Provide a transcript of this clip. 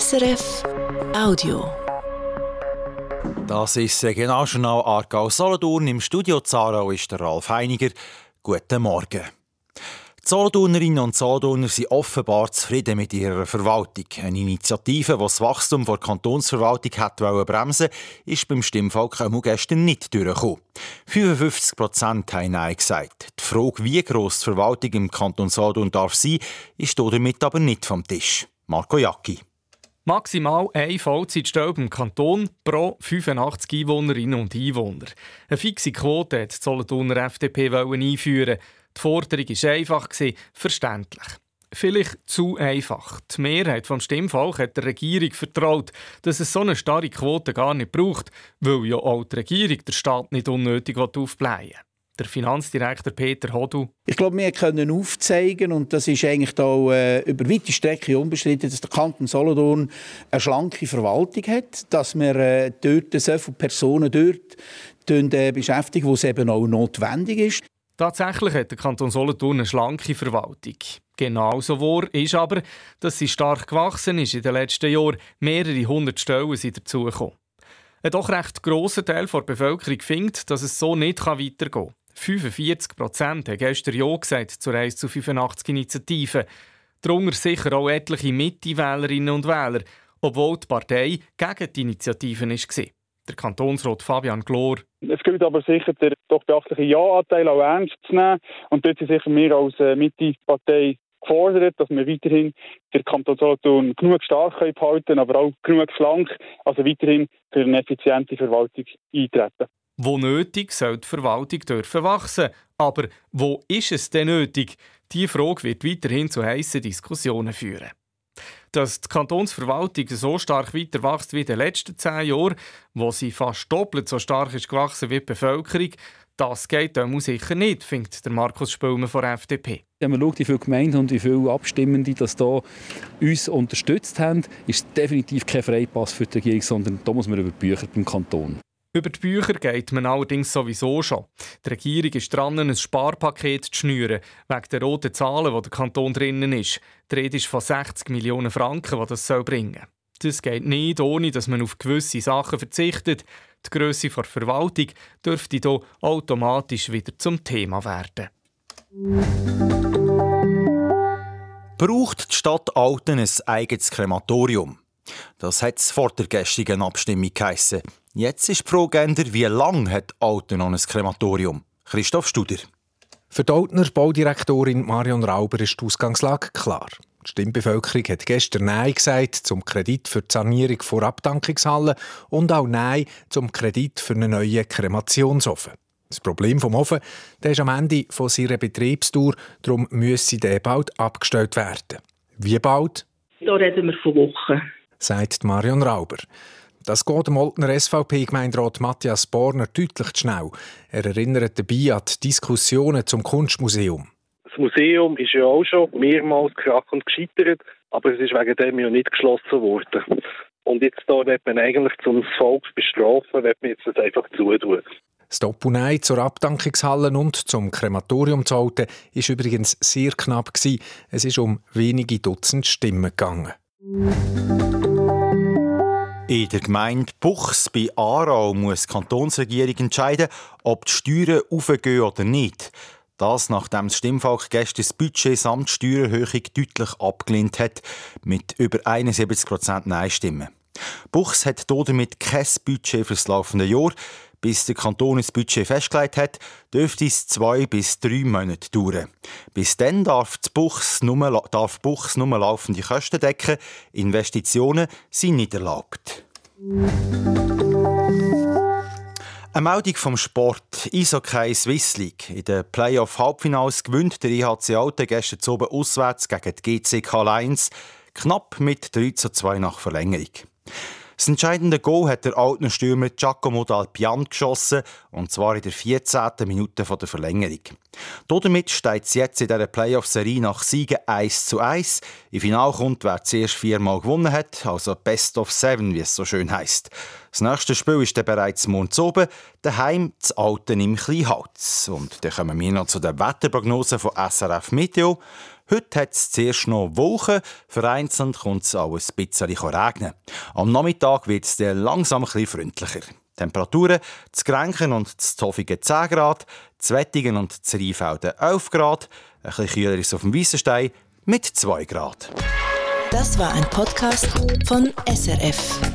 SRF Audio. Das ist Regionaljournal Aargau Solothurn. Im Studio Zarau ist der Ralf Heiniger. Guten Morgen. Die Solothurnerinnen und Solothurner sind offenbar zufrieden mit ihrer Verwaltung. Eine Initiative, die das Wachstum der Kantonsverwaltung hat bremsen ist beim Stimmvolk gestern nicht durchgekommen. 55 Prozent haben Nein gesagt. Die Frage, wie gross die Verwaltung im Kanton Solothurn darf sein, ist damit aber nicht vom Tisch. Marco Jacki. Maximal eine Vollzeitstelle im Kanton pro 85 Einwohnerinnen und Einwohner. Eine fixe Quote hat die Solothurner FDP einführen die Forderung war einfach, verständlich. Vielleicht zu einfach. Die Mehrheit des Stimmvolk hat der Regierung vertraut, dass es so eine starre Quote gar nicht braucht, weil ja auch die Regierung der Staat nicht unnötig aufblähen der Finanzdirektor Peter Hodu. Ich glaube, wir können aufzeigen, und das ist eigentlich auch äh, über weite Strecke unbestritten, dass der Kanton Solothurn eine schlanke Verwaltung hat, dass wir äh, dort so viele Personen dort äh, beschäftigen, wo es eben auch notwendig ist. Tatsächlich hat der Kanton Solothurn eine schlanke Verwaltung. Genauso wahr ist aber, dass sie stark gewachsen ist in den letzten Jahren. Mehrere hundert Stellen sind dazugekommen. Ein doch recht grosser Teil der Bevölkerung findet, dass es so nicht weitergehen kann. 45 Prozent haben gestern Ja gesagt zur 1 zu 85 Initiative. Darunter sicher auch etliche Mitte-Wählerinnen und Wähler, obwohl die Partei gegen die Initiativen war. Der Kantonsrat Fabian Glor. Es gilt aber sicher, den doch beachtlichen Ja-Anteil auch ernst zu nehmen. Und dort sind sicher wir als äh, Mitte-Partei gefordert, dass wir weiterhin den Kanton Solothurn genug stark behalten aber auch genug schlank, also weiterhin für eine effiziente Verwaltung eintreten. Wo nötig, soll die Verwaltung dürfen wachsen. Aber wo ist es denn nötig? Diese Frage wird weiterhin zu heißen Diskussionen führen. Dass die Kantonsverwaltung so stark weiter wächst wie in den letzten zehn Jahren, wo sie fast doppelt so stark ist gewachsen wie die Bevölkerung, das geht dann sicher nicht, findet der Markus Spülmer von der FDP. Wenn man schaut, wie viele Gemeinden und wie viele Abstimmende das da uns unterstützt haben, ist es definitiv kein Freipass für die Regierung, sondern da muss man über die Bücher beim Kanton. Über die Bücher geht man allerdings sowieso schon. Die Regierung ist dran, ein Sparpaket zu schnüren, wegen der roten Zahlen, die der Kanton drinnen ist. Die Rede ist von 60 Millionen Franken, die das bringen soll. Das geht nicht, ohne dass man auf gewisse Sachen verzichtet. Die Größe der Verwaltung dürfte hier automatisch wieder zum Thema werden. Braucht die Stadt Alten ein eigenes Krematorium? Das hat es vor der gestrigen Abstimmung geheissen. Jetzt ist die Frage, wie lange hat Alten noch ein Krematorium? Christoph Studer. Für die Altner Baudirektorin Marion Rauber ist die Ausgangslage klar. Die Stimmbevölkerung hat gestern Nein gesagt zum Kredit für die Sanierung vor Abdankungshallen und auch Nein zum Kredit für einen neuen Kremationsofen. Das Problem vom Ofen der ist am Ende von seiner Betriebstour, darum müsse der bald abgestellt werden. Wie bald? Da reden wir von Wochen, sagt Marion Rauber. Das geht dem Oltner SVP-Gemeinderat Matthias Borner deutlich zu schnell. Er erinnert dabei an die Diskussionen zum Kunstmuseum. Das Museum ist ja auch schon mehrmals kracht und gescheitert, aber es ist wegen dem ja nicht geschlossen worden. Und jetzt da wird man eigentlich zum Volk bestrafen, wird man jetzt das einfach zutun. Das Doppelnein zur Abdankungshalle und zum Krematorium zu halten, war übrigens sehr knapp. Es ist um wenige Dutzend Stimmen gegangen. In der Gemeinde Buchs bei Aarau muss die Kantonsregierung entscheiden, ob die Steuern aufgehen oder nicht. Das, nachdem das Stimmvolk gestern das Budget samt Steuererhöhung deutlich abgelehnt hat, mit über 71% Nein-Stimmen. Buchs hat damit kein Budget für das laufende Jahr. Bis der Kanton das Budget festgelegt hat, dürfte es zwei bis drei Monate dauern. Bis dann darf Buchs nur, darf Buchs nur laufende Kosten decken. Investitionen sind nicht erlaubt. Eine Meldung vom Sport. Eishockey Swiss League. In den Playoff-Halbfinals gewinnt der IHC Alten gestern oben auswärts gegen die GCK Lions. Knapp mit 3 zu 2 nach Verlängerung. Das entscheidende Goal hat der alten Stürmer Giacomo Dalpian geschossen, und zwar in der 14. Minute der Verlängerung. Damit steht es jetzt in dieser Playoff-Serie nach Siegen 1 zu 1. Im Finale kommt, wer zuerst viermal gewonnen hat, also Best of Seven, wie es so schön heißt. Das nächste Spiel ist dann bereits morgen oben, daheim zu Alten im Kleinholz. Und dann kommen wir noch zu den Wetterprognosen von SRF Meteo. Heute hat es zuerst noch Wochen, vereinzelt kommt es auch ein bisschen regnen. Am Nachmittag wird es dann langsam bisschen freundlicher. Temperaturen zu Grenchen und zu Zofingen 10 Grad, zu Wettingen und zu Rheinfelden 11 Grad, ein bisschen kühler ist auf dem Weissenstein mit 2 Grad. Das war ein Podcast von SRF.